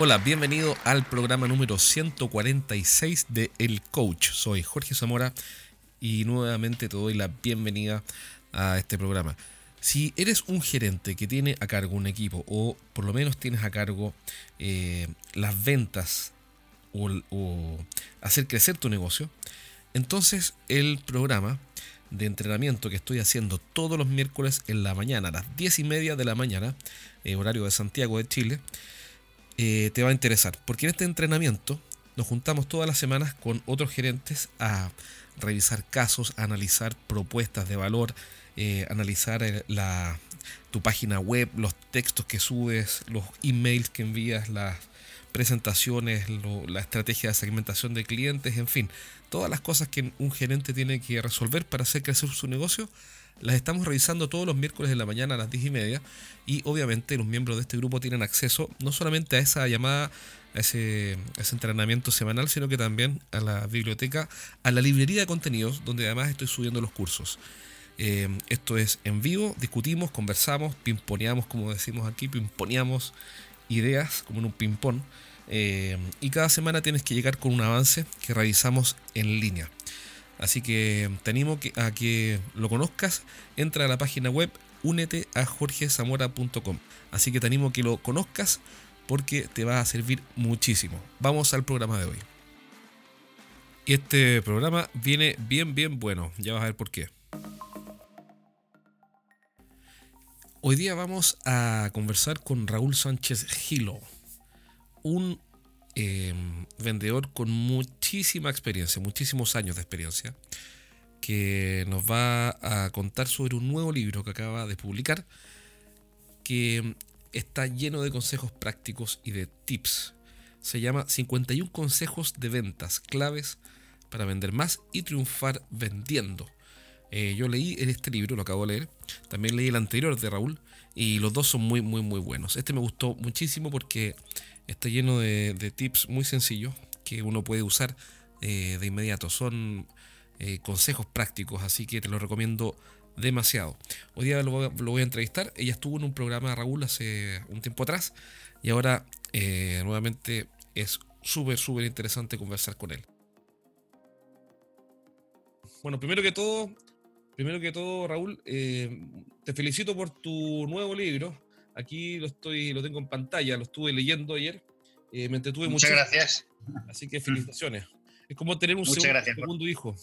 Hola, bienvenido al programa número 146 de El Coach. Soy Jorge Zamora y nuevamente te doy la bienvenida a este programa. Si eres un gerente que tiene a cargo un equipo o por lo menos tienes a cargo eh, las ventas o, hacer crecer tu negocio, entonces el programa de entrenamiento que estoy haciendo todos los miércoles en la mañana, a las 10 y media de la mañana, eh, horario de Santiago de Chile, eh, te va a interesar. Porque en este entrenamiento nos juntamos todas las semanas con otros gerentes a revisar casos, a analizar propuestas de valor, eh, analizar la, tu página web, los textos que subes, los emails que envías, las presentaciones, la estrategia de segmentación de clientes, en fin, todas las cosas que un gerente tiene que resolver para hacer crecer su negocio las estamos revisando todos los miércoles de la mañana a las 10 y media y obviamente los miembros de este grupo tienen acceso no solamente a esa llamada, a ese, entrenamiento semanal, sino que también a la biblioteca, a la librería de contenidos, donde además estoy subiendo los cursos. Eh, esto es en vivo, discutimos, conversamos, pimponeamos, como decimos aquí, pimponeamos ideas como en un ping-pong. Eh, y cada semana tienes que llegar con un avance que revisamos en línea. Así que te animo a que lo conozcas. Entra a la página web únete a jorgezamora.com. Así que te animo a que lo conozcas porque te va a servir muchísimo. Vamos al programa de hoy. Y este programa viene bien, bien bueno. Ya vas a ver por qué. Hoy día vamos a conversar con Raúl Sánchez Gilo, un Em, vendedor con muchísima experiencia, muchísimos años de experiencia, que nos va a contar sobre un nuevo libro que acaba de publicar, que está lleno de consejos prácticos y de tips. Se llama 51 consejos de ventas claves para vender más y triunfar vendiendo. Eh, yo leí este libro, lo acabo de leer. También leí el anterior de Raúl. Y los dos son muy, muy, muy buenos. Este me gustó muchísimo porque Está lleno de, tips muy sencillos que uno puede usar eh, de inmediato. Son eh, consejos prácticos, así que te lo recomiendo demasiado. Hoy día lo, voy a entrevistar. Ella estuvo en un programa de Raúl hace un tiempo atrás y ahora eh, nuevamente es súper, súper interesante conversar con él. Bueno, primero que todo, primero que todo, Raúl, te felicito por tu nuevo libro. Aquí lo estoy, lo tengo en pantalla, lo estuve leyendo ayer. Eh, me entretuve Muchas gracias. Así que felicitaciones. Es como tener un segundo, hijo.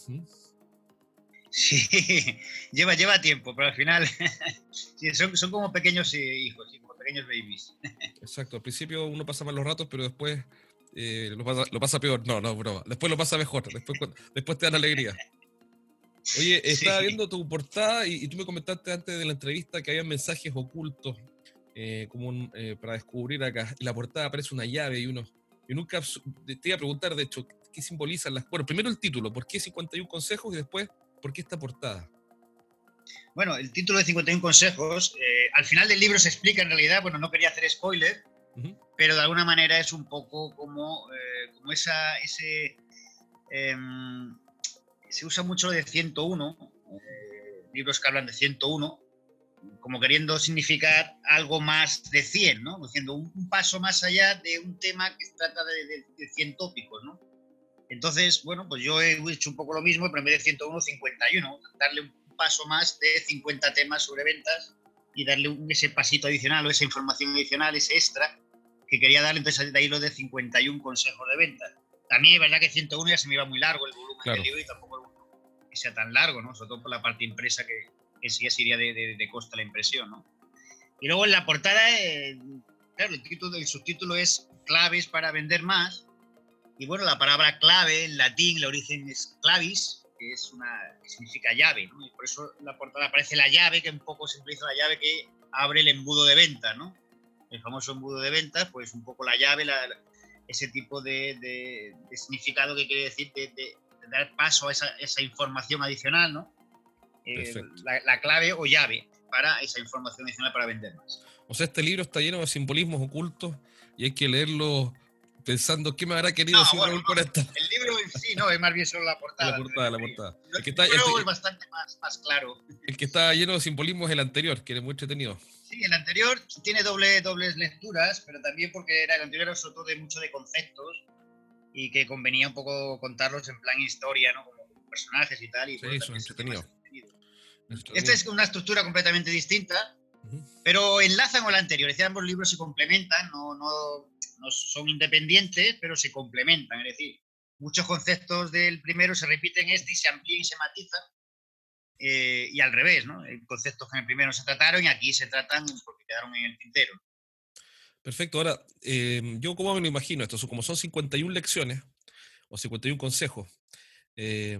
Sí, lleva, lleva tiempo, pero al final son, son, como pequeños eh, hijos, como pequeños babies. Exacto, al principio uno pasa mal los ratos, pero después eh, lo, pasa, lo, pasa, peor. No, no, broma. Después lo pasa mejor, después, después te dan alegría. Oye, estaba viendo tu portada y, y, tú me comentaste antes de la entrevista que había mensajes ocultos eh, como eh, para descubrir acá. la portada aparece una llave y uno. Y nunca te iba a preguntar, de hecho, ¿qué simbolizan las. Bueno, primero el título, ¿por qué 51 consejos? Y después, ¿por qué esta portada? Bueno, el título de 51 consejos, eh, al final del libro se explica en realidad, bueno, no quería hacer spoiler, pero de alguna manera es un poco como, como esa, ese... Em, se usa mucho lo de 101, libros que hablan de 101, como queriendo significar algo más de 100, ¿no? Diciendo un, paso más allá de un tema que trata de, de, 100 tópicos, ¿no? Entonces, bueno, pues yo he hecho un poco lo mismo, pero en vez de 101, 51, darle un paso más de 50 temas sobre ventas y darle ese pasito adicional o esa información adicional, ese extra que quería darle, entonces de ahí lo de 51 consejos de ventas. También es verdad que 101 ya se me iba muy largo el volumen del libro y tampoco que sea tan largo, ¿no? Sobre todo por la parte impresa que, que sí sería de, de, de costa la impresión, ¿no? Y luego en la portada, eh, claro, el, título, el subtítulo es Claves para vender más. Y bueno, la palabra clave en latín, el origen es clavis, que es una que significa llave, ¿no? Y por eso en la portada aparece la llave, que un poco simboliza la llave que abre el embudo de venta, ¿no? El famoso embudo de venta, pues un poco la llave, ese tipo de, de, significado que quiere decir de, dar paso a esa, esa información adicional, ¿no? Eh, la, clave o llave para esa información adicional para vender más. O sea, este libro está lleno de simbolismos ocultos y hay que leerlo pensando qué me habrá querido decir Raúl con esto. El libro sí, no, es más bien solo la portada. La portada, la portada. El que está, es bastante más, más, claro. El que está lleno de simbolismo es el anterior, que es muy entretenido. Sí, el anterior tiene doble, dobles lecturas, pero también porque era el anterior era sobre todo de mucho de conceptos y que convenía un poco contarlos en plan historia, ¿no? Como personajes y tal. Y sí, eso, entretenido. Esta es una estructura completamente distinta, pero enlazan con la anterior. Es decir, ambos libros se complementan, no, no, no son independientes, pero se complementan. Es decir, muchos conceptos del primero se repiten en este y se amplían y se matizan. Eh, y al revés, ¿no? Conceptos que en el primero se trataron y aquí se tratan porque quedaron en el tintero. Perfecto. Ahora, eh, yo cómo me lo imagino esto, como son 51 lecciones o 51 consejos, eh,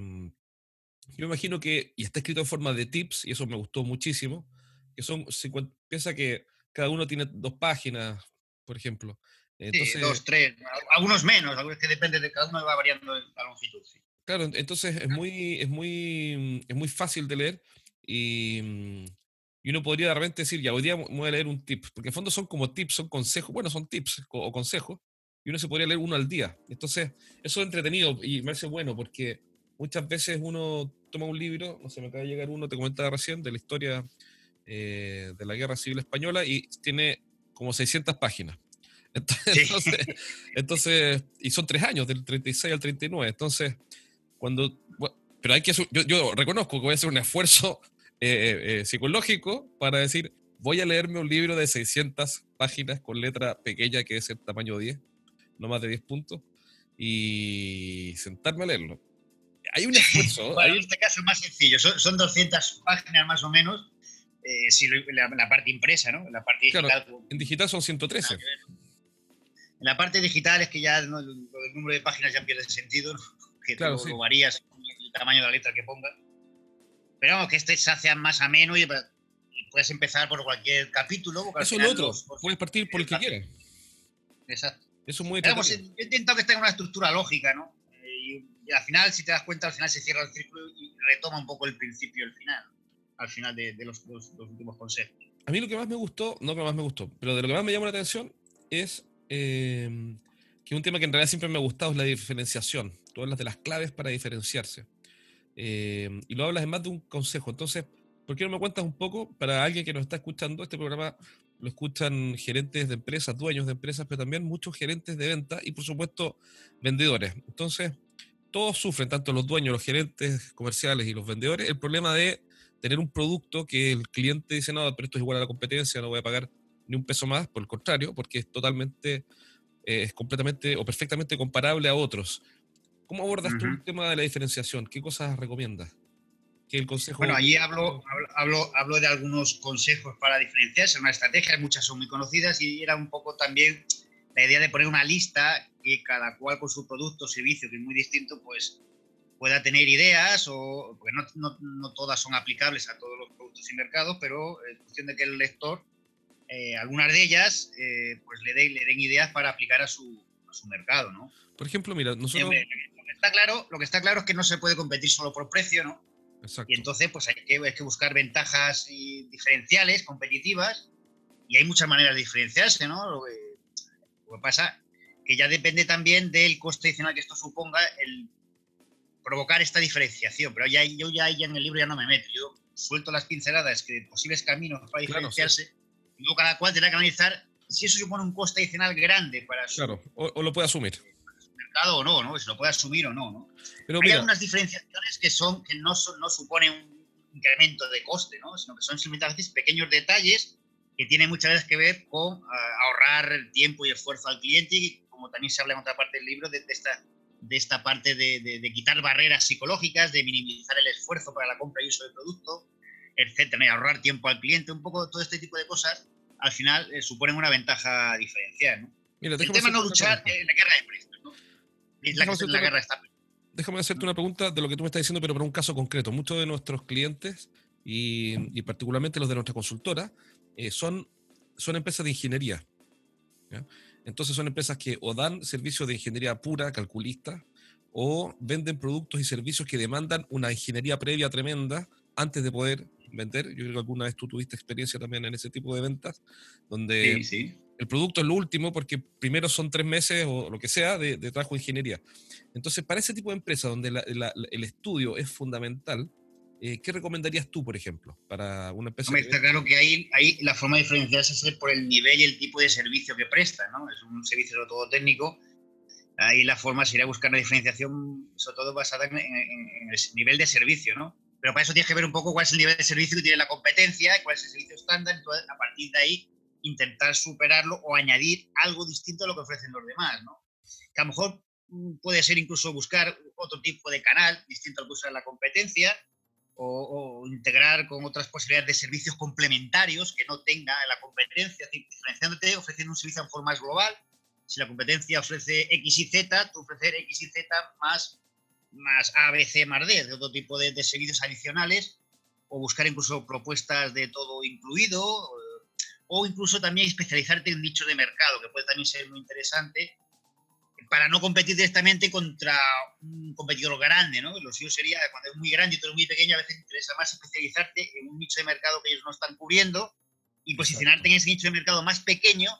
yo me imagino que, y está escrito en forma de tips, y eso me gustó muchísimo, que son 50, piensa que cada uno tiene dos páginas, por ejemplo. Entonces, sí, dos, tres, algunos menos, algunos que depende de cada uno va variando la longitud. Sí. Claro, entonces es muy, es muy, es muy fácil de leer y, y, uno podría de repente decir, ya hoy día voy a leer un tip, porque en fondo son como tips, son consejos, bueno, son tips o consejos, y uno se podría leer uno al día. Entonces, eso es entretenido y me hace bueno porque muchas veces uno toma un libro, no sé, me acaba de llegar uno, te comentaba recién, de la historia eh, de la Guerra Civil Española y tiene como 600 páginas. Entonces, entonces, y son tres años, del 36 al 39. Entonces, cuando, pero hay que, yo, yo, reconozco que voy a hacer un esfuerzo eh, eh, psicológico para decir, voy a leerme un libro de 600 páginas con letra pequeña que es el tamaño 10, no más de 10 puntos, y sentarme a leerlo. Hay un esfuerzo. En este caso es más sencillo, son, son 200 páginas más o menos, eh, si la, la, parte impresa, ¿no? La parte digital. en digital son 113. En la parte digital es que ya el número de páginas ya pierde sentido, que claro, lo varías el tamaño de la letra que ponga. Pero vamos, que este se hace más ameno y, y puedes empezar por cualquier capítulo. Eso es lo otro, puedes partir por el que quieras. Exacto. Eso es muy Digamos, Yo he intentado que tenga una estructura lógica, ¿no? Y, al final, si te das cuenta, al final se cierra el círculo y retoma un poco el principio y el final al final de, los, últimos consejos. A mí lo que más me gustó, no que más me gustó, pero de lo que más me llamó la atención es eh, que un tema que en realidad siempre me ha gustado es la diferenciación. Tú hablas de las claves para diferenciarse. Eh, y lo hablas en más de un consejo. Entonces, ¿por qué no me cuentas un poco para alguien que nos está escuchando? Este programa lo escuchan gerentes de empresas, dueños de empresas, pero también muchos gerentes de venta y, por supuesto, vendedores. Entonces, todos sufren, tanto los dueños, los gerentes comerciales y los vendedores, el problema de tener un producto que el cliente dice, no, pero esto es igual a la competencia, no voy a pagar ni un peso más, por el contrario, porque es totalmente, eh, es completamente o perfectamente comparable a otros. ¿Cómo abordas tú el tema de la diferenciación? ¿Qué cosas recomiendas? Que el consejo... Bueno, allí hablo, hablo, hablo de algunos consejos para diferenciarse, una estrategia, muchas son muy conocidas y era un poco también la idea de poner una lista que cada cual con su producto o servicio, que es muy distinto, pues pueda tener ideas, o, porque no, no, todas son aplicables a todos los productos y mercados, pero en cuestión de que el lector, eh, algunas de ellas, eh, pues le, le den ideas para aplicar a su, a su mercado, ¿no? Por ejemplo, mira, nosotros... lo, que está claro, lo que está claro es que no se puede competir solo por precio, ¿no? Exacto. Y entonces, pues hay que, hay que buscar ventajas diferenciales, competitivas, y hay muchas maneras de diferenciarse, ¿no? Lo que, lo que pasa que ya depende también del coste adicional que esto suponga el provocar esta diferenciación. Pero ya, yo ya, ya en el libro ya no me meto. Yo suelto las pinceladas que de posibles caminos para diferenciarse y luego cada cual tendrá que analizar si eso supone un coste adicional grande para su, claro, o, lo puede asumir. mercado o no, ¿no? Si lo puede asumir o no, ¿no? Pero Hay algunas diferenciaciones que, son, que no, son, no suponen un incremento de coste, ¿no? Sino que son simplemente a veces pequeños detalles que tienen muchas veces que ver con ah, ahorrar tiempo y esfuerzo al cliente y como también se habla en otra parte del libro, de, de esta de esta parte de, quitar barreras psicológicas, de minimizar el esfuerzo para la compra y uso del producto, etcétera, y ahorrar tiempo al cliente, un poco todo este tipo de cosas, al final eh, suponen una ventaja diferencial. ¿no? el tema no luchar en la guerra de precios, ¿no? La, la guerra está. Déjame hacerte una pregunta de lo que tú me estás diciendo, pero para un caso concreto. Muchos de nuestros clientes, y, particularmente los de nuestra consultora, eh, son, son empresas de ingeniería. ¿ya? Entonces son empresas que o dan servicios de ingeniería pura, calculista, o venden productos y servicios que demandan una ingeniería previa tremenda antes de poder vender. Yo creo que alguna vez tú tuviste experiencia también en ese tipo de ventas, donde el producto es lo último porque primero son tres meses o lo que sea de, trabajo de ingeniería. Entonces, para ese tipo de empresa donde el estudio es fundamental, eh, ¿qué recomendarías tú, por ejemplo, para una empresa? está claro que ahí, ahí la forma de diferenciarse es por el nivel y el tipo de servicio que presta, ¿no? Es un servicio sobre todo técnico. Ahí la forma sería buscar una diferenciación, sobre todo basada en, en, el nivel de servicio, ¿no? Pero para eso tienes que ver un poco cuál es el nivel de servicio que tiene la competencia, cuál es el servicio estándar, entonces a partir de ahí intentar superarlo o añadir algo distinto a lo que ofrecen los demás, ¿no? Que a lo mejor mm, puede ser incluso buscar otro tipo de canal distinto al que usa la competencia, o, integrar con otras posibilidades de servicios complementarios que no tenga la competencia, diferenciándote, ofreciendo un servicio en forma más global. Si la competencia ofrece X y Z, tú ofrecer X y Z más, más A, B, C, más D, de otro tipo de, de servicios adicionales, o buscar incluso propuestas de todo incluido, o incluso también especializarte en nicho de mercado, que puede también ser muy interesante para no competir directamente contra un competidor grande, ¿no? Lo suyo sería, cuando es muy grande y todo es muy pequeño, a veces interesa más especializarte en un nicho de mercado que ellos no están cubriendo y posicionarte en ese nicho de mercado más pequeño,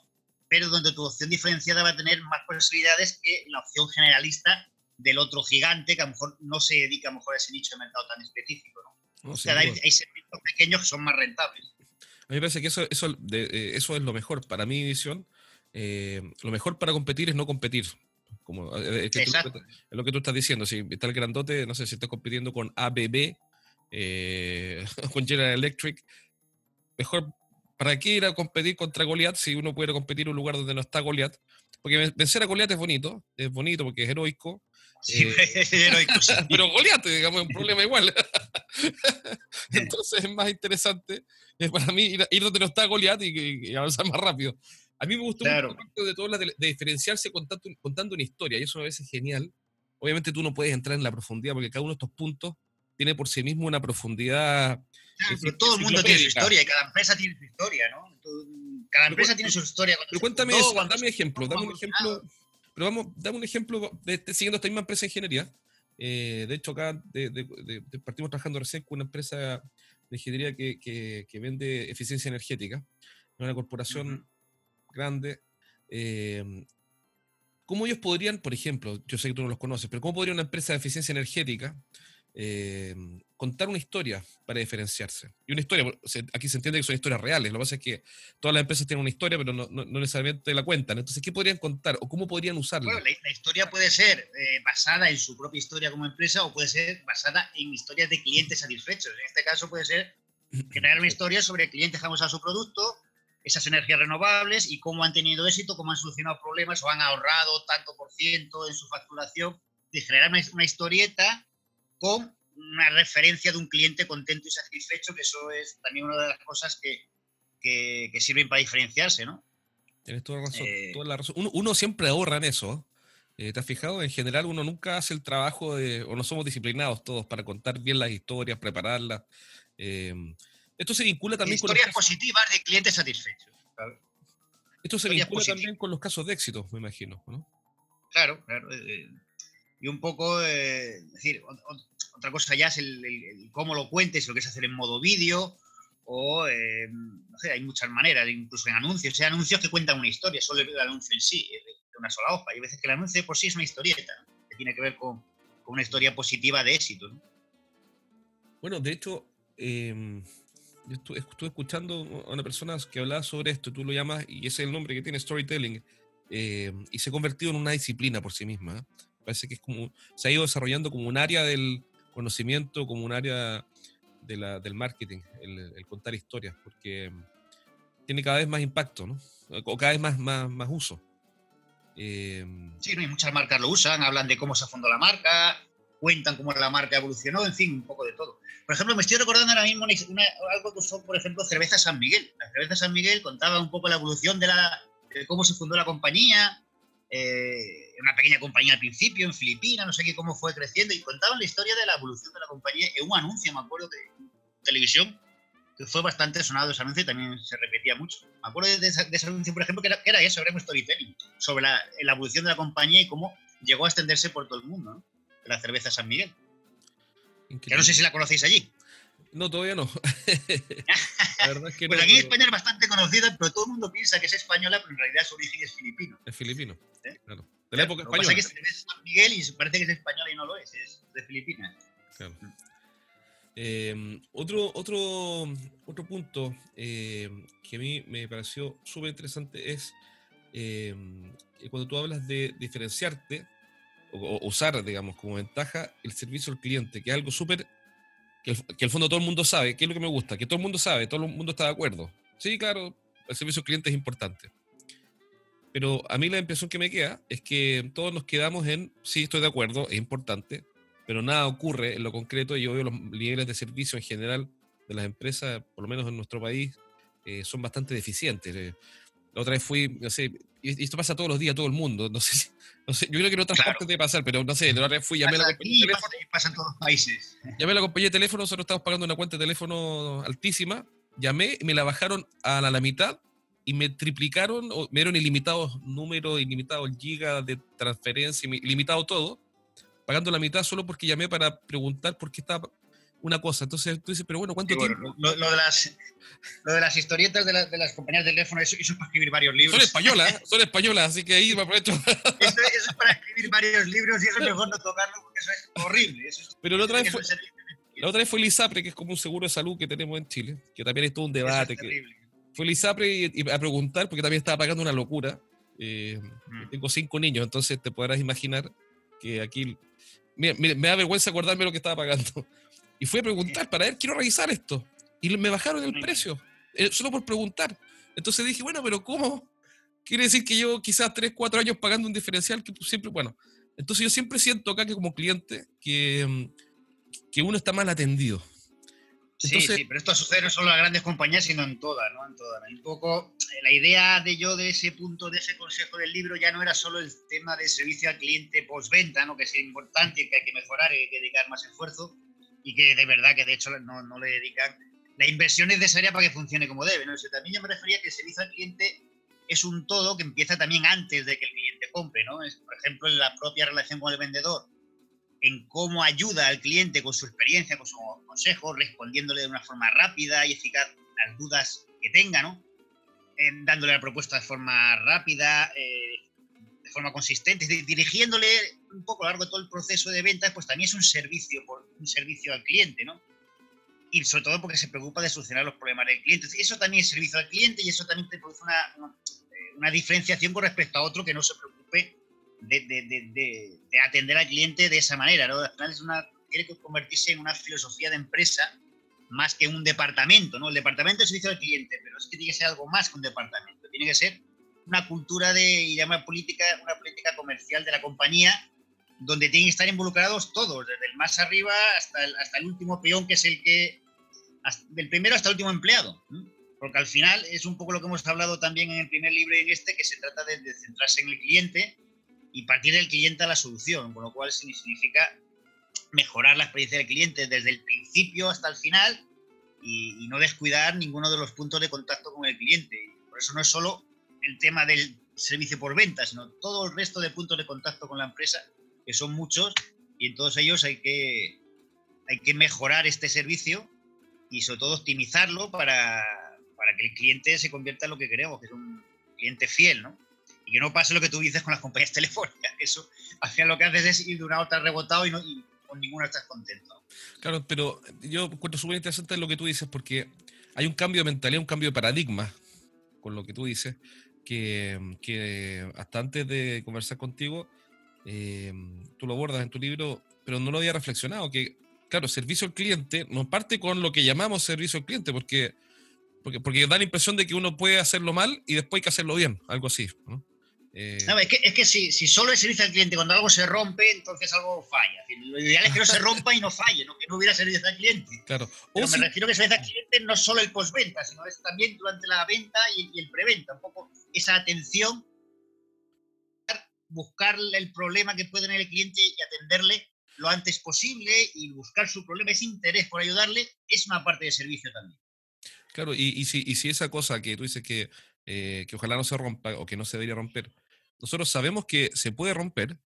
pero donde tu opción diferenciada va a tener más posibilidades que la opción generalista del otro gigante que a lo mejor no se dedica a, mejor a ese nicho de mercado tan específico, ¿no? o sea, hay, segmentos pequeños que son más rentables. A mí me parece que eso, eso, eh, eso es lo mejor. Para mi visión, eh, lo mejor para competir es no competir. Como, eh, es, lo que tú estás diciendo. Si está el grandote, no sé si estás compitiendo con ABB, eh, con General Electric, mejor, ¿para qué ir a competir contra Goliath si uno puede competir en un lugar donde no está Goliath? Porque vencer a Goliath es bonito, es bonito porque es heroico. Sí, es heroico. Pero Goliath, digamos, es un problema igual. Entonces es más interesante para mí ir, donde no está Goliath y, y avanzar más rápido. A mí me gustó mucho de todo de, diferenciarse contando, contando una historia, y eso a veces es genial. Obviamente tú no puedes entrar en la profundidad, porque cada uno de estos puntos tiene por sí mismo una profundidad. pero todo el mundo tiene su historia, y cada empresa tiene su historia, ¿no? Cada empresa tiene su historia. Pero cuéntame eso, dame ejemplo, dame un ejemplo. Pero vamos, dame un ejemplo de, siguiendo esta misma empresa de ingeniería. Eh, de hecho, acá partimos trabajando recién con una empresa de ingeniería que, que, vende eficiencia energética, una corporación grande. Em, ¿Cómo ellos podrían, por ejemplo, yo sé que tú no los conoces, pero cómo podría una empresa de eficiencia energética em, contar una historia para diferenciarse? Y una historia, aquí se entiende que son historias reales, lo que pasa es que todas las empresas tienen una historia, pero no, necesariamente la cuentan. Entonces, ¿qué podrían contar o cómo podrían usarla? Bueno, la, historia puede ser eh, basada en su propia historia como empresa o puede ser basada en historias de clientes satisfechos. En este caso puede ser generar una historia sobre clientes que han usado su producto, esas energías renovables y cómo han tenido éxito, cómo han solucionado problemas o han ahorrado tanto por ciento en su facturación, de generar una, historieta con una referencia de un cliente contento y satisfecho, que eso es también una de las cosas que, que, sirven para diferenciarse, ¿no? Tienes toda, razón, eh, toda la razón. Uno, siempre ahorra en eso. Eh, ¿Te has fijado? En general uno nunca hace el trabajo de, o no somos disciplinados todos para contar bien las historias, prepararlas. Eh, esto se vincula también con. Historias positivas de clientes satisfechos. Esto se vincula también con los casos de éxito, me imagino, ¿no? Claro, claro. Eh, eh, y un poco, eh, decir, otra cosa ya es el, cómo lo cuentes, lo que es hacer en modo vídeo, o, no sé, hay muchas maneras, incluso en anuncios. Hay anuncios que cuentan una historia, solo el anuncio en sí, de una sola hoja. Hay veces que el anuncio por sí es una historieta, que tiene que ver con, con, una historia positiva de éxito. Bueno, de hecho, em, estuve, escuchando a una persona que hablaba sobre esto, tú lo llamas, y ese es el nombre que tiene, storytelling, eh, y se ha convertido en una disciplina por sí misma. ¿eh? Parece que es como, se ha ido desarrollando como un área del conocimiento, como un área de la, del marketing, el, contar historias, porque tiene cada vez más impacto, ¿no? O cada vez más, más, más uso. Eh, sí, no, muchas marcas lo usan, hablan de cómo se fundó la marca, cuentan cómo la marca evolucionó, en fin, un poco de todo. Por ejemplo, me estoy recordando ahora mismo algo que usó, por ejemplo, Cerveza San Miguel. La Cerveza San Miguel contaba un poco la evolución de, la, cómo se fundó la compañía, eh, una pequeña compañía al principio en Filipinas, no sé qué, cómo fue creciendo, y contaban la historia de la evolución de la compañía en un anuncio, me acuerdo, de televisión, que fue bastante sonado ese anuncio y también se repetía mucho. Me acuerdo de, ese anuncio, por ejemplo, que era, que era eso, era un storytelling, sobre la, la, evolución de la compañía y cómo llegó a extenderse por todo el mundo, ¿no? La cerveza San Miguel. Que no sé si la conocéis allí. No, todavía no. la verdad es que bueno, aquí en España es bastante conocida, pero todo el mundo piensa que es española, pero en realidad su origen es filipino. Es filipino, ¿Eh? claro. De la época española. Lo que pasa es que San Miguel y parece que es española y no lo es, es de Filipinas. Claro. Eh, otro, otro, otro punto eh, que a mí me pareció súper interesante es eh, cuando tú hablas de diferenciarte o, usar, digamos, como ventaja el servicio al cliente, que es algo súper que, que el fondo todo el mundo sabe, que es lo que me gusta, que todo el mundo sabe, todo el mundo está de acuerdo. Sí, claro, el servicio al cliente es importante. Pero a mí la impresión que me queda es que todos nos quedamos en, sí, estoy de acuerdo, es importante, pero nada ocurre en lo concreto y yo veo los niveles de servicio en general de las empresas, por lo menos en nuestro país, eh, son bastante deficientes. Eh, la otra vez fui, no sé, y esto pasa todos los días, todo el mundo, no sé, no sé yo creo que en otras partes debe pasar, pero no sé, la otra vez fui, llamé a la compañía de teléfono. Pasa en todos los países. Llamé a la compañía de teléfono, nosotros estamos pagando una cuenta de teléfono altísima, llamé y me la bajaron a la, mitad y me triplicaron, o me dieron ilimitados números, ilimitados gigas de transferencia, ilimitado todo pagando la mitad solo porque llamé para preguntar por qué estaba una cosa. Entonces tú dices, pero bueno, ¿cuánto tiempo? Lo, de las, lo de las historietas de, de las compañías de teléfono, eso, es para escribir varios libros. Son españolas, son españolas, así que ahí me aprovecho. Eso, eso, es para escribir varios libros y eso es mejor no tocarlo porque eso es horrible. pero la otra, vez fue, la otra vez fue el ISAPRE, que es como un seguro de salud que tenemos en Chile, que también es todo un debate. que fue el ISAPRE y, a preguntar, porque también estaba pagando una locura. Eh, mm. Tengo cinco niños, entonces te podrás imaginar que aquí me, da vergüenza acordarme lo que estaba pagando. Y fui a preguntar para ver, quiero revisar esto. Y me bajaron el precio, eh, solo por preguntar. Entonces dije, bueno, pero ¿cómo? Quiere decir que yo quizás 3, 4 años pagando un diferencial que siempre, bueno. Entonces yo siempre siento acá que como cliente que, mm, que uno está mal atendido sí, sí, pero esto sucede no solo en las grandes compañías, sino en todas, ¿no? En todas. Un poco eh, la idea de yo de ese punto, de ese consejo del libro, ya no era solo el tema de servicio al cliente postventa, ¿no? Que es importante, que hay que mejorar, y hay que dedicar más esfuerzo y que de verdad que de hecho no, no le dedican la inversión necesaria para que funcione como debe, ¿no? también yo me refería que el servicio al cliente es un todo que empieza también antes de que el cliente compre, ¿no? Es, por ejemplo, en la propia relación con el vendedor en cómo ayuda al cliente con su experiencia, con su consejo, respondiéndole de una forma rápida y eficaz las dudas que tenga, ¿no? dándole la propuesta de forma rápida, eh, de forma consistente, dirigiéndole un poco a lo largo de todo el proceso de ventas, pues también es un servicio, un servicio al cliente, ¿no? Y sobre todo porque se preocupa de solucionar los problemas del cliente. Eso también es servicio al cliente y eso también te produce una, una diferenciación con respecto a otro que no se preocupe de, atender al cliente de esa manera. ¿no? Al final es una, tiene que convertirse en una filosofía de empresa más que un departamento. ¿no? El departamento es servicio al cliente, pero es que tiene que ser algo más que un departamento. Tiene que ser una cultura de, y una política, una política comercial de la compañía donde tienen que estar involucrados todos, desde el más arriba hasta el, hasta el último peón, que es el que, del primero hasta el último empleado. Porque al final es un poco lo que hemos hablado también en el primer libro y en este, que se trata de centrarse en el cliente y partir del cliente a la solución, con lo cual significa mejorar la experiencia del cliente desde el principio hasta el final y, no descuidar ninguno de los puntos de contacto con el cliente. Por eso no es solo el tema del servicio por venta, sino todo el resto de puntos de contacto con la empresa, que son muchos, y en todos ellos hay que, hay que mejorar este servicio y sobre todo optimizarlo para, para que el cliente se convierta en lo que queremos, que es un cliente fiel, ¿no? y que no pase lo que tú dices con las compañías telefónicas. Eso, al final lo que haces es ir de una a otra rebotado y, no, con ninguna estás contento. Claro, pero yo encuentro súper interesante lo que tú dices porque hay un cambio de mentalidad, un cambio de paradigma con lo que tú dices, que, que hasta antes de conversar contigo, eh, tú lo abordas en tu libro, pero no lo había reflexionado, que claro, servicio al cliente no parte con lo que llamamos servicio al cliente, porque, porque, porque da la impresión de que uno puede hacerlo mal y después hay que hacerlo bien, algo así. ¿no? Eh, es que, es que si, si, solo es servicio al cliente cuando algo se rompe, entonces algo falla. Lo ideal es que no se rompa y no falle, ¿no? que no hubiera servicio al cliente. Claro. Pero me refiero que servicio al cliente no solo el postventa, sino es también durante la venta y, el preventa. Un poco esa atención, buscar el problema que puede tener el cliente y atenderle lo antes posible y buscar su problema, ese interés por ayudarle, es una parte de servicio también. Claro, y, y, si, y si esa cosa que tú dices que, eh, que ojalá no se rompa o que no se debería romper, nosotros sabemos que se puede romper,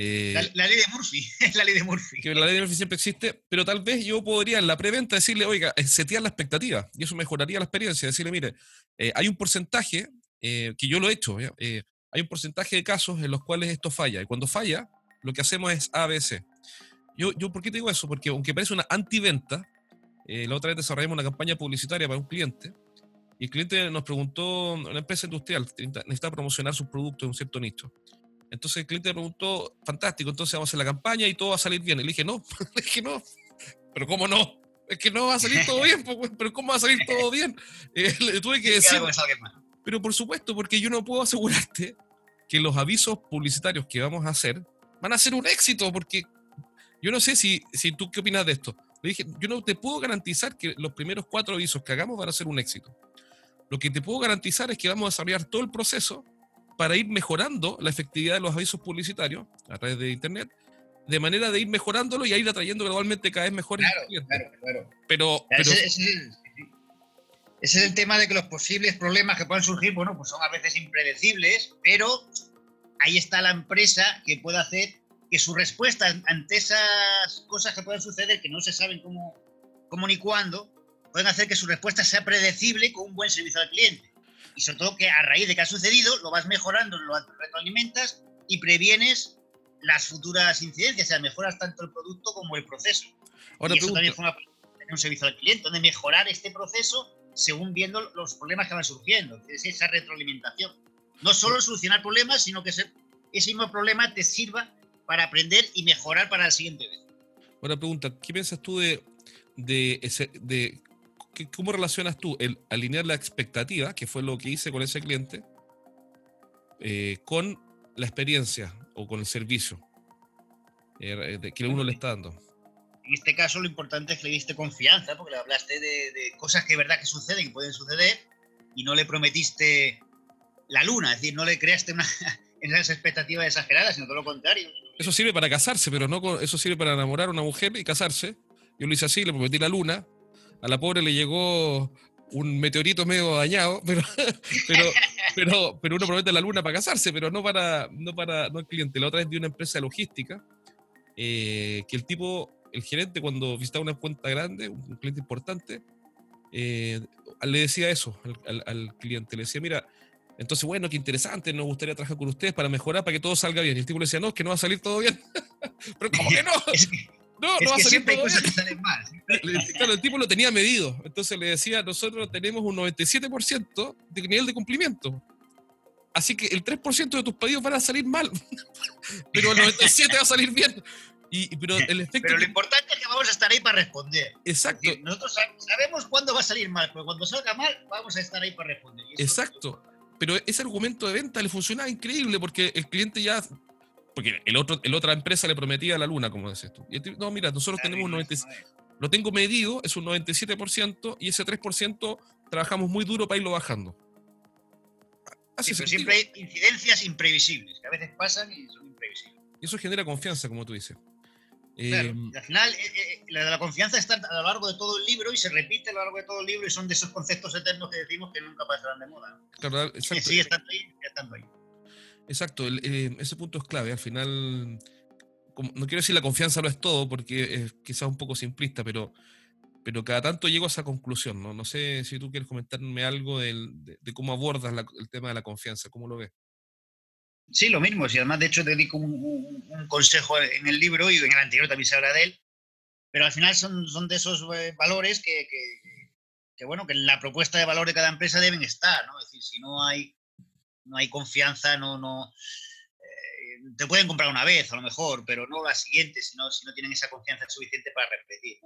Eh, la, ley de Murphy, la ley de Murphy. Que la ley de Murphy siempre existe, pero tal vez yo podría en la preventa decirle, oiga, eh, setear la expectativa, y eso mejoraría la experiencia, decirle, mire, eh, hay un porcentaje, que yo lo he hecho, hay un porcentaje de casos en los cuales esto falla, y cuando falla, lo que hacemos es ABC. Yo, yo ¿por qué te digo eso? Porque aunque parece una antiventa, la otra vez desarrollamos una campaña publicitaria para un cliente, y el cliente nos preguntó, una empresa industrial necesita promocionar sus productos en un cierto nicho. Entonces el cliente me preguntó, fantástico, entonces vamos a hacer la campaña y todo va a salir bien. Y le dije, no, es que no. Pero ¿cómo no? Es que no va a salir todo bien, pero ¿cómo va a salir todo bien? Eh, le tuve que decir. Pero por supuesto, porque yo no puedo asegurarte que los avisos publicitarios que vamos a hacer van a ser un éxito, porque yo no sé si, si tú qué opinas de esto. Le dije, yo no te puedo garantizar que los primeros cuatro avisos que hagamos van a ser un éxito. Lo que te puedo garantizar es que vamos a desarrollar todo el proceso para ir mejorando la efectividad de los avisos publicitarios a través de Internet, de manera de ir mejorándolo y a ir atrayendo gradualmente cada vez mejores claro, Claro, claro. Pero, ese, es el tema de que los posibles problemas que puedan surgir, bueno, pues son a veces impredecibles, pero ahí está la empresa que puede hacer que su respuesta ante esas cosas que puedan suceder, que no se saben cómo, cómo ni cuándo, pueden hacer que su respuesta sea predecible con un buen servicio al cliente y sobre todo que a raíz de que ha sucedido lo vas mejorando, lo retroalimentas y previenes las futuras incidencias, o sea, mejoras tanto el producto como el proceso. Ahora y eso también fue un servicio al cliente, donde mejorar este proceso según viendo los problemas que van surgiendo, es esa retroalimentación. No solo solucionar problemas, sino que ese, mismo problema te sirva para aprender y mejorar para la siguiente vez. Ahora pregunta, ¿qué piensas tú de, de, ese, de ¿cómo relacionas tú el alinear la expectativa, que fue lo que hice con ese cliente, eh, con la experiencia o con el servicio eh, que uno le está dando? En este caso lo importante es que le diste confianza, porque le hablaste de, cosas que es verdad que suceden y pueden suceder, y no le prometiste la luna, es decir, no le creaste una, esas expectativas exageradas, sino todo lo contrario. Eso sirve para casarse, pero no eso sirve para enamorar a una mujer y casarse. Yo lo hice así, le prometí la luna, a la pobre le llegó un meteorito medio dañado, pero, pero, pero, pero uno promete la luna para casarse, pero no para, no para no el cliente. La otra vez de una empresa logística, eh, que el tipo, el gerente, cuando visitaba una cuenta grande, un cliente importante, eh, le decía eso al, cliente, le decía, mira, entonces, bueno, qué interesante, nos gustaría trabajar con ustedes para mejorar, para que todo salga bien. Y el tipo le decía, no, es que no va a salir todo bien. pero ¿cómo que no? No, no va a salir todo cosas que salen mal. Claro, el tipo lo tenía medido. Entonces le decía, nosotros tenemos un 97% de nivel de cumplimiento. Así que el 3% de tus pedidos van a salir mal, pero el 97% va a salir bien. Y, pero el efecto pero lo importante es que vamos a estar ahí para responder. Exacto. nosotros sabemos cuándo va a salir mal, pero cuando salga mal, vamos a estar ahí para responder. Exacto. Pero ese argumento de venta le funcionaba increíble porque el cliente ya porque el otro, el otra empresa le prometía la luna, como dices tú. Y no, mira, nosotros tenemos un 97%, lo tengo medido, es un 97%, y ese 3% trabajamos muy duro para irlo bajando. Sí, pero siempre hay incidencias imprevisibles, que a veces pasan y son imprevisibles. Y eso genera confianza, como tú dices. Claro, em, al final, eh, eh, la de la confianza está a lo largo de todo el libro y se repite a lo largo de todo el libro y son de esos conceptos eternos que decimos que nunca pasarán de moda. Claro, exacto. Sí, estando ahí, estando ahí. Exacto, eh, ese punto es clave. Al final, no quiero decir la confianza no es todo, porque es quizás un poco simplista, pero, pero cada tanto llego a esa conclusión. No, no sé si tú quieres comentarme algo de, cómo abordas el tema de la confianza, cómo lo ves. Sí, lo mismo. Si además, de hecho, te dedico un, consejo en el libro y en el anterior también se habla de él. Pero al final son, son de esos eh, valores que, que, que, bueno, que en la propuesta de valor de cada empresa deben estar. ¿no? Es decir, si no hay no hay confianza, no, no, eh, te pueden comprar una vez a lo mejor, pero no la siguiente, si no, si no tienen esa confianza suficiente para repetir.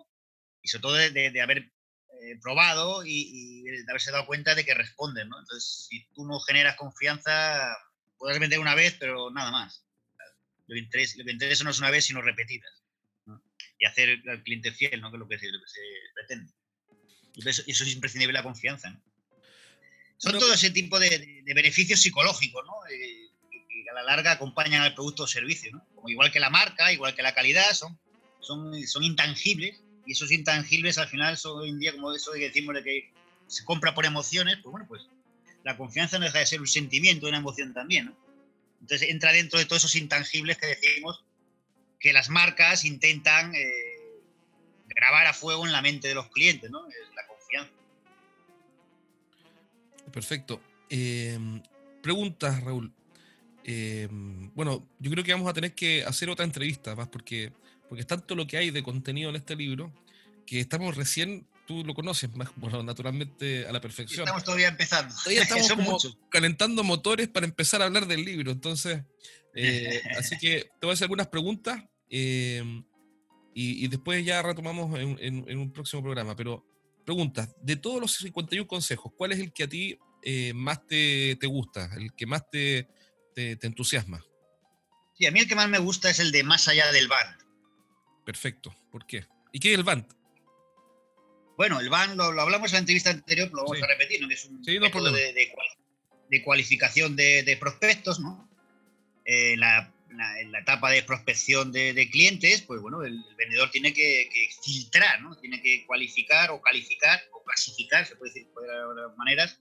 Y sobre todo de, haber eh, probado y, de haberse dado cuenta de que responden. ¿no? Entonces, si tú no generas confianza, puedes vender una vez, pero nada más. Lo que interesa, lo que no es una vez, sino repetidas. Y hacer al cliente fiel, ¿no? que es lo que se, pretende. Y eso, es imprescindible la confianza. Son todo ese tipo de, beneficios psicológicos, ¿no? Eh, que, a la larga acompañan al producto o servicio, ¿no? Como igual que la marca, igual que la calidad, son, son, son intangibles y esos intangibles al final son hoy en día como eso de que decimos de que se compra por emociones, pues bueno, pues la confianza no deja de ser un sentimiento, una emoción también, ¿no? Entonces entra dentro de todos esos intangibles que decimos que las marcas intentan eh, grabar a fuego en la mente de los clientes, ¿no? La. Perfecto. Em, preguntas, Raúl. Em, bueno, yo creo que vamos a tener que hacer otra entrevista más porque, porque es tanto lo que hay de contenido en este libro que estamos recién, tú lo conoces más, bueno, naturalmente a la perfección. estamos todavía empezando. Todavía estamos calentando motores para empezar a hablar del libro. Entonces, eh, así que te voy a hacer algunas preguntas em, y, después ya retomamos en, un próximo programa. Pero preguntas, de todos los 51 consejos, ¿cuál es el que a ti eh, más te, te, gusta, el que más te, te, entusiasma? Sí, a mí el que más me gusta es el de más allá del band. Perfecto, ¿por qué? ¿Y qué es el band? Bueno, el band lo, hablamos en la entrevista anterior, lo vamos a repetir, ¿no? que es un sí, método de, de, cualificación de, prospectos, ¿no? Eh, la, en la etapa de prospección de, clientes, pues bueno, el, vendedor tiene que, filtrar, ¿no? Tiene que cualificar o calificar o clasificar, se puede decir de otras maneras,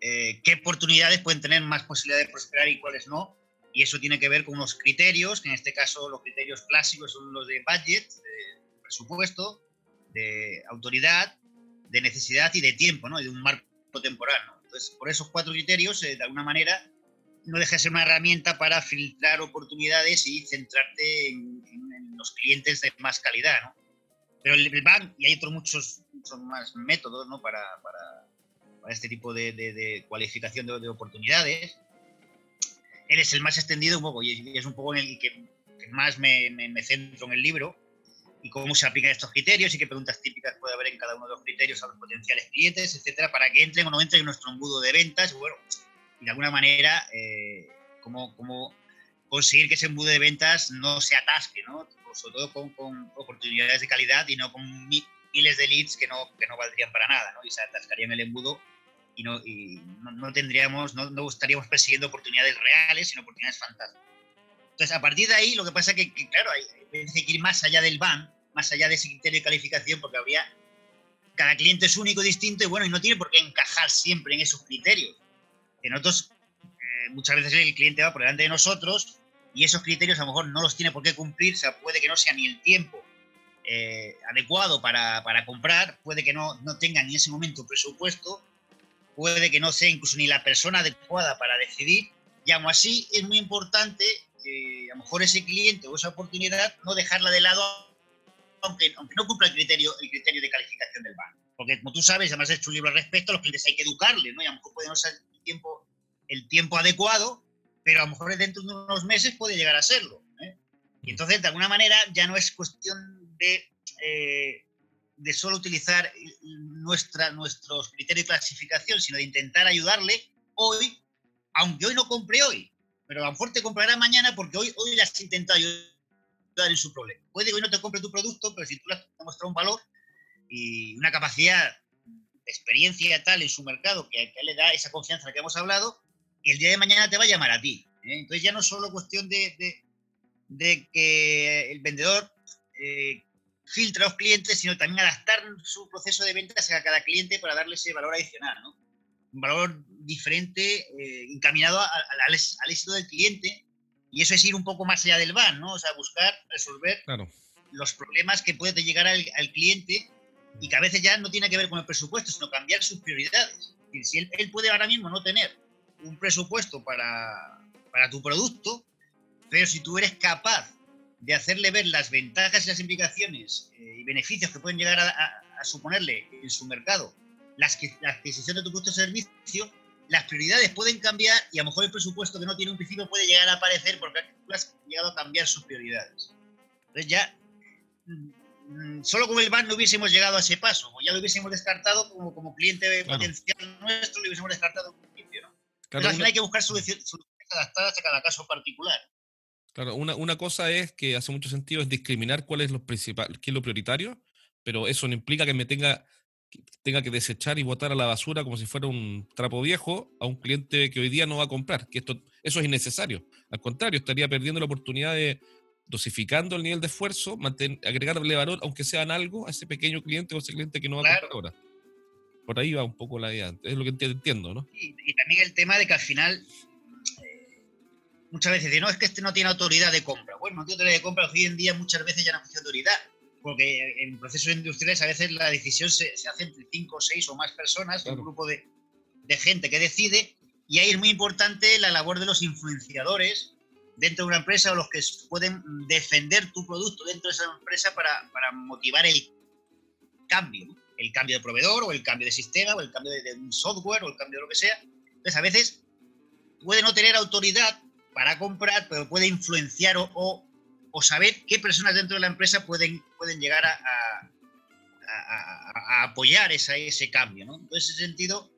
eh, qué oportunidades pueden tener más posibilidad de prosperar y cuáles no. Y eso tiene que ver con unos criterios, que en este caso los criterios clásicos son los de budget, de presupuesto, de autoridad, de necesidad y de tiempo, ¿no? Y de un marco temporal, ¿no? Entonces, por esos cuatro criterios, eh, de alguna manera, no deja de ser una herramienta para filtrar oportunidades y centrarte en, los clientes de más calidad, ¿no? Pero el, el bank, y hay otros muchos, muchos más métodos, ¿no? Para, para, este tipo de, de, cualificación de, oportunidades. Él es el más extendido un poco y es, un poco en el que, más me, me, centro en el libro y cómo se aplican estos criterios y qué preguntas típicas puede haber en cada uno de los criterios a los potenciales clientes, etcétera, para que entren o no entren en nuestro embudo de ventas. Bueno, y de alguna manera eh, cómo, conseguir que ese embudo de ventas no se atasque, ¿no? sobre todo con, oportunidades de calidad y no con miles de leads que no, que no valdrían para nada ¿no? y se atascarían el embudo y no, y no, tendríamos, no, no, estaríamos persiguiendo oportunidades reales, sino oportunidades fantásticas. Entonces, a partir de ahí, lo que pasa es que, claro, hay, hay que ir más allá del ban, más allá de ese criterio de calificación, porque habría, cada cliente es único, distinto y bueno, y no tiene por qué encajar siempre en esos criterios que nosotros eh, muchas veces el cliente va por delante de nosotros y esos criterios a lo mejor no los tiene por qué cumplir, o sea, puede que no sea ni el tiempo eh, adecuado para, para, comprar, puede que no, no tenga ni ese momento presupuesto, puede que no sea incluso ni la persona adecuada para decidir, y aún así es muy importante que a lo mejor ese cliente o esa oportunidad no dejarla de lado aunque, aunque no cumpla el criterio, el criterio de calificación del banco. Porque como tú sabes, además has hecho un libro al respecto, los clientes hay que educarles, ¿no? Y a lo mejor podemos ser tiempo, el tiempo adecuado, pero a lo mejor dentro de unos meses puede llegar a serlo. ¿eh? Y entonces, de alguna manera, ya no es cuestión de, eh, de solo utilizar nuestra, nuestros criterios de clasificación, sino de intentar ayudarle hoy, aunque hoy no compre hoy, pero a lo mejor te comprará mañana porque hoy, hoy le has intentado ayudar en su problema. Puede que hoy no te compre tu producto, pero si tú le has demostrado un valor y una capacidad experiencia tal en su mercado que, le da esa confianza a la que hemos hablado, el día de mañana te va a llamar a ti. ¿eh? Entonces ya no es solo cuestión de, de, que el vendedor eh, filtre a los clientes, sino también adaptar su proceso de ventas a cada cliente para darle ese valor adicional, ¿no? Un valor diferente, eh, encaminado al, éxito del cliente, y eso es ir un poco más allá del van, ¿no? O sea, buscar resolver los problemas que puede llegar al, al cliente y que a veces ya no tiene que ver con el presupuesto, sino cambiar sus prioridades. Si él, él puede ahora mismo no tener un presupuesto para, para tu producto, pero si tú eres capaz de hacerle ver las ventajas y las implicaciones eh, y beneficios que pueden llegar a, suponerle en su mercado las que, la adquisición de tu producto o servicio, las prioridades pueden cambiar y a lo mejor el presupuesto que no tiene un principio puede llegar a aparecer porque tú has llegado a cambiar sus prioridades. Entonces ya solo con el ban no hubiésemos llegado a ese paso, o ya lo hubiésemos descartado como, como cliente potencial nuestro, lo hubiésemos descartado en principio. ¿no? Claro, hay que buscar soluciones, adaptadas a cada caso particular. Claro, una, una, cosa es que hace mucho sentido es discriminar cuál es lo principal, qué es lo prioritario, pero eso no implica que me tenga, tenga que desechar y botar a la basura como si fuera un trapo viejo a un cliente que hoy día no va a comprar, que esto, eso es innecesario. Al contrario, estaría perdiendo la oportunidad de, dosificando el nivel de esfuerzo, agregarle valor, aunque sea en algo, a ese pequeño cliente o ese cliente que no va a comprar ahora. Por ahí va un poco la idea, es lo que entiendo, ¿no? Y, también el tema de que al final, eh, muchas veces dicen, no, es que este no tiene autoridad de compra. Bueno, no tiene autoridad de compra, hoy en día muchas veces ya no tiene autoridad, porque en procesos industriales a veces la decisión se, hace entre cinco, seis o más personas, un grupo de, de gente que decide, y ahí es muy importante la labor de los influenciadores dentro de una empresa o los que pueden defender tu producto dentro de esa empresa para, para motivar el cambio, el cambio de proveedor o el cambio de sistema o el cambio de, un software o el cambio de lo que sea. Entonces, a veces puede no tener autoridad para comprar, pero puede influenciar o, o, saber qué personas dentro de la empresa pueden, pueden llegar a, a, apoyar esa, ese cambio. ¿no? Entonces, en ese sentido,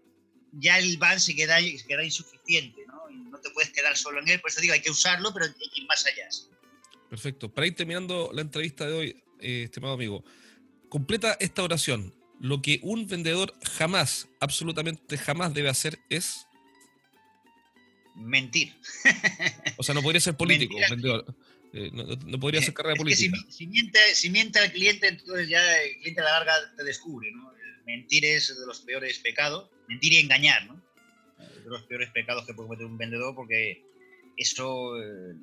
ya el ban se queda, se queda insuficiente. Te puedes quedar solo en él, por eso digo, hay que usarlo, pero hay que ir más allá. Perfecto. Para ir terminando la entrevista de hoy, eh, estimado amigo, completa esta oración. Lo que un vendedor jamás, absolutamente jamás debe hacer es... Mentir. O sea, no podría ser político, vendedor. Eh, no, podría ser carrera política. si, miente, si miente al cliente, entonces ya el cliente a la larga te descubre. ¿no? mentir es de los peores pecados. Mentir y engañar, ¿no? De los peores pecados que puede cometer un vendedor porque eso eh,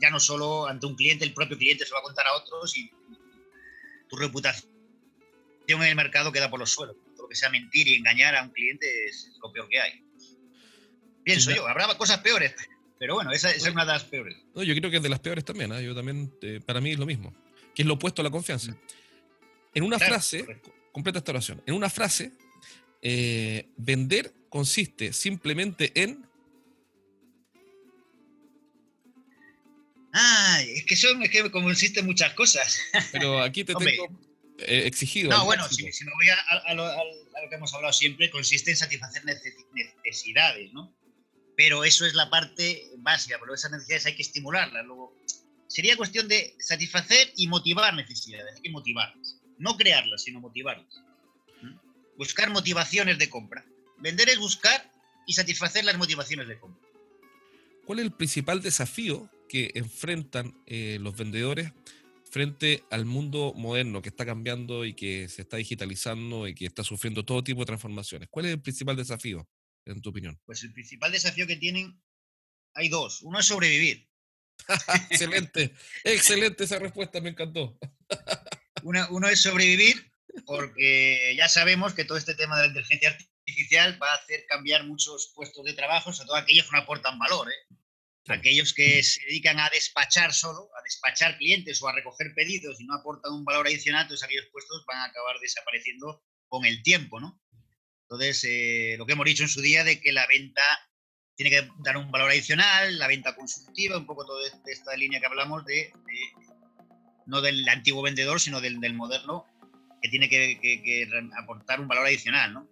ya no solo ante un cliente, el propio cliente se va a contar a otros y tu reputación en el mercado queda por los suelos. Todo lo que sea mentir y engañar a un cliente es lo peor que hay. Pienso yo, habrá cosas peores, pero bueno, esa, es una de las peores. No, yo creo que es de las peores también, ¿eh? yo también, eh, para mí es lo mismo, que es lo opuesto a la confianza. En una frase, completa esta oración, en una frase, vender consiste simplemente en... Ah, es que son, es que consiste en muchas cosas. Pero aquí te tengo eh, exigido. No, bueno, si, me voy a, lo, que hemos hablado siempre, consiste en satisfacer necesidades, ¿no? Pero eso es la parte básica, pero esas necesidades hay que estimularlas. Luego, sería cuestión de satisfacer y motivar necesidades, hay que motivarlas. No crearlas, sino motivarlas. Buscar motivaciones de compra. Vender es buscar y satisfacer las motivaciones de compra. ¿Cuál es el principal desafío que enfrentan eh, los vendedores frente al mundo moderno que está cambiando y que se está digitalizando y que está sufriendo todo tipo de transformaciones? ¿Cuál es el principal desafío, en tu opinión? Pues el principal desafío que tienen, hay dos. Uno es sobrevivir. excelente, excelente esa respuesta, me encantó. uno es sobrevivir porque ya sabemos que todo este tema de la inteligencia artificial va a hacer cambiar muchos puestos de trabajo, sobre todo aquellos que no aportan valor. ¿eh? Aquellos que se dedican a despachar solo, a despachar clientes o a recoger pedidos y no aportan un valor adicional, entonces aquellos puestos van a acabar desapareciendo con el tiempo. ¿no? Entonces, eh, lo que hemos dicho en su día de que la venta tiene que dar un valor adicional, la venta consultiva, un poco toda esta línea que hablamos de, no del antiguo vendedor, sino del, moderno, que tiene que, aportar un valor adicional. ¿no?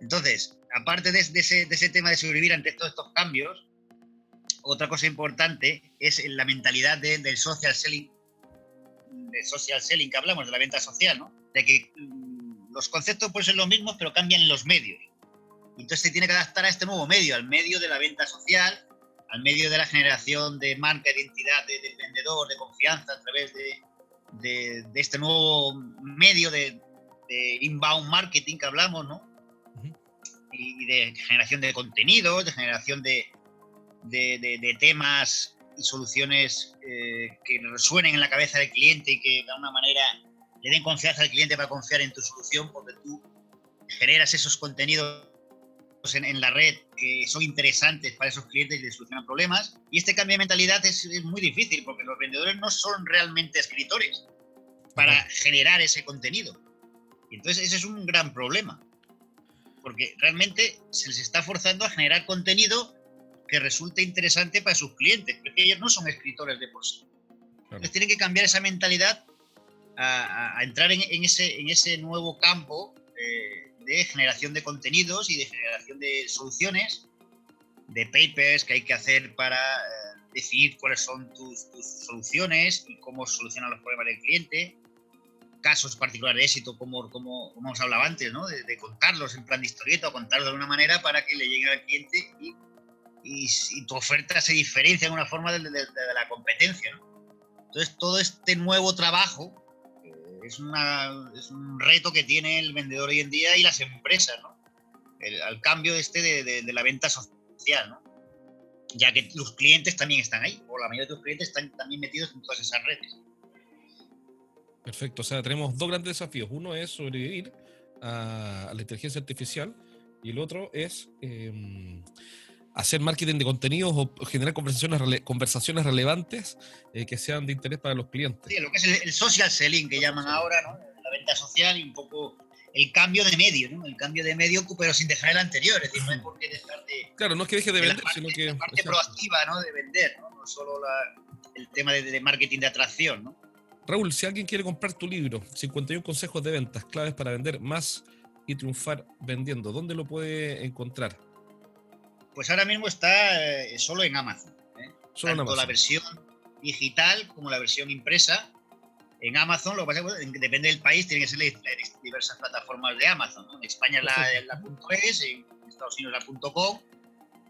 Entonces, aparte de, ese, tema de sobrevivir ante todos estos cambios, otra cosa importante es la mentalidad del social selling, del social selling que hablamos, de la venta social, ¿no? De que mm, los conceptos pueden ser los mismos, pero cambian los medios. Entonces se tiene que adaptar a este nuevo medio, al medio de la venta social, al medio de la generación de marca, identidad del vendedor, de confianza a través de, este nuevo medio de, de inbound marketing que hablamos, ¿no? y de generación de contenidos, de generación de, de, temas y soluciones eh, que resuenen en la cabeza del cliente y que de alguna manera le den confianza al cliente para confiar en tu solución, porque tú generas esos contenidos en, la red que son interesantes para esos clientes y les solucionan problemas. Y este cambio de mentalidad es, es muy difícil porque los vendedores no son realmente escritores para generar ese contenido. Y entonces ese es un gran problema porque realmente se les está forzando a generar contenido que resulte interesante para sus clientes, porque ellos no son escritores de por sí. Entonces tienen que cambiar esa mentalidad a, entrar en, ese, en ese nuevo campo eh, de generación de contenidos y de generación de soluciones, de papers que hay que hacer para eh, definir cuáles son tus, soluciones y cómo solucionar los problemas del cliente, casos particulares de éxito, como, como, como hemos hablado antes, ¿no? de, contarlos en plan de historieta o contarlos de alguna manera para que le llegue al cliente y, y, tu oferta se diferencia de una forma de, la competencia. Entonces, todo este nuevo trabajo es, una, es, un reto que tiene el vendedor hoy en día y las empresas, ¿no? al cambio este de, la venta social. ¿no? ya que los clientes también están ahí, o la mayoría de tus clientes están también metidos en todas esas redes. Perfecto, o sea, tenemos dos grandes desafíos. Uno es sobrevivir a, la inteligencia artificial y el otro es em, hacer marketing de contenidos o generar conversaciones, conversaciones relevantes eh, que sean de interés para los clientes. Sí, lo que es el, social selling que llaman ahora, ¿no? la venta social y un poco el cambio de medio, ¿no? El cambio de medio, pero sin dejar el anterior. Es decir, no hay por qué dejar de. Claro, no es que deje de vender, sino que. La parte proactiva, ¿no? De vender, ¿no? No solo el tema de, marketing de atracción, ¿no? Raúl, si alguien quiere comprar tu libro, 51 consejos de ventas, claves para vender más y triunfar vendiendo, ¿dónde lo puede encontrar? Pues ahora mismo está eh, solo en Amazon. ¿eh? Solo Tanto la versión digital como la versión impresa en Amazon, lo que pasa es que depende del país, tiene que ser diversas plataformas de Amazon. En España es la, .es, en Estados Unidos la .com.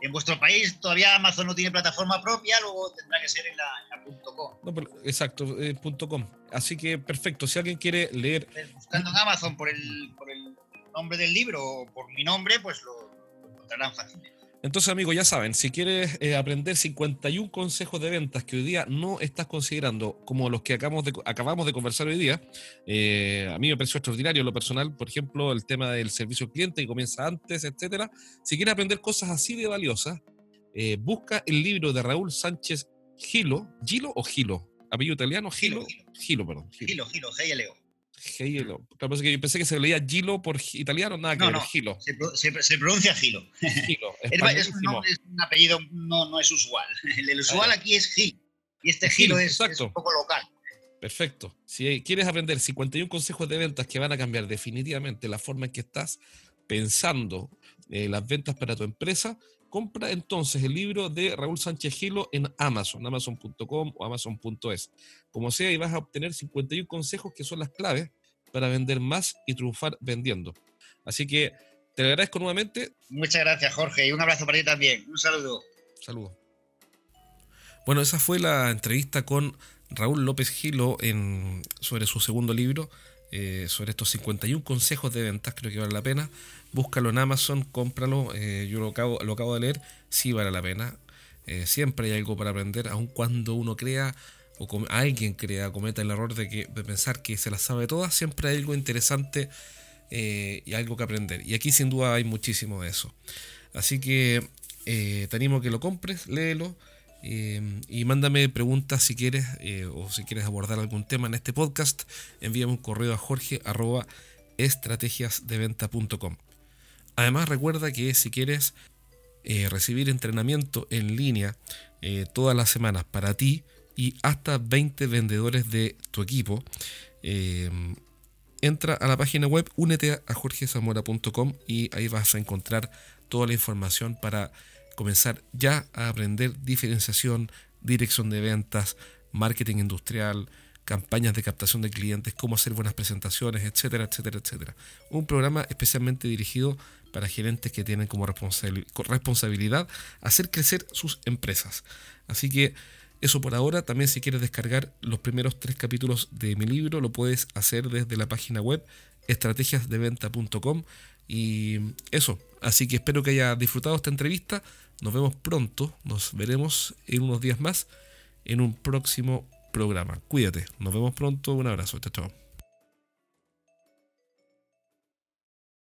En vuestro país todavía Amazon no tiene plataforma propia, luego tendrá que ser en la, .com. exacto, eh, .com. Así que perfecto, si alguien quiere leer... Buscando en Amazon por el, por el nombre del libro o por mi nombre, pues lo, lo encontrarán fácilmente. Entonces, amigos, ya saben, si quieres eh, aprender 51 consejos de ventas que hoy día no estás considerando, como los que acabamos de, acabamos de conversar hoy día, eh, a mí me pareció extraordinario lo personal, por ejemplo, el tema del servicio al cliente que comienza antes, etcétera. Si quieres aprender cosas así de valiosas, eh, busca el libro de Raúl Sánchez Gilo, Gilo o Gilo, apellido italiano, Gilo, Gilo, perdón. Gilo, Gilo, Gilo, Gilo Gilo. Claro, que yo pensé que se leía Gilo por italiano, nada que ver, Gilo. Se, pronuncia Gilo. Gilo es, un, apellido, no, no, es usual. El, usual aquí es Gil. Y este Gilo es, un poco local. Perfecto. Si quieres aprender 51 consejos de ventas que van a cambiar definitivamente la forma en que estás pensando eh, las ventas para tu empresa, compra entonces el libro de Raúl Sánchez Gilo en Amazon, amazon.com o amazon.es. Como sea, y vas a obtener 51 consejos que son las claves para vender más y triunfar vendiendo. Así que te agradezco nuevamente. Muchas gracias, Jorge, y un abrazo para ti también. Un saludo. Saludo. Bueno, esa fue la entrevista con Raúl López Gilo en, sobre su segundo libro, eh, sobre estos 51 consejos de ventas, creo que vale la pena. Búscalo en Amazon, cómpralo, eh, yo lo acabo, lo acabo de leer, sí vale la pena. Eh, siempre hay algo para aprender, aun cuando uno crea o alguien crea, cometa el error de, que, de pensar que se las sabe todas, siempre hay algo interesante y algo que aprender. Y aquí sin duda hay muchísimo de eso. Así que te animo a que lo compres, léelo Em, y mándame preguntas si quieres eh, o si quieres abordar algún tema en este podcast. Envíame un correo a jorge estrategiasdeventa.com. Además recuerda que si quieres eh, recibir entrenamiento en línea eh, todas las semanas para ti y hasta 20 vendedores de tu equipo, em, entra a la página web, únete a jorgezamora.com y ahí vas a encontrar toda la información para comenzar ya a aprender diferenciación, dirección de ventas, marketing industrial, campañas de captación de clientes, cómo hacer buenas presentaciones, etcétera, etcétera, etcétera. Un programa especialmente dirigido para gerentes que tienen como responsabilidad hacer crecer sus empresas. Así que eso por ahora, también si quieres descargar los primeros tres capítulos de mi libro, lo puedes hacer desde la página web estrategiasdeventa.com y eso, así que espero que haya disfrutado esta entrevista. Nos vemos pronto, nos veremos en unos días más en un próximo programa. Cuídate, nos vemos pronto, un abrazo, chao. chao.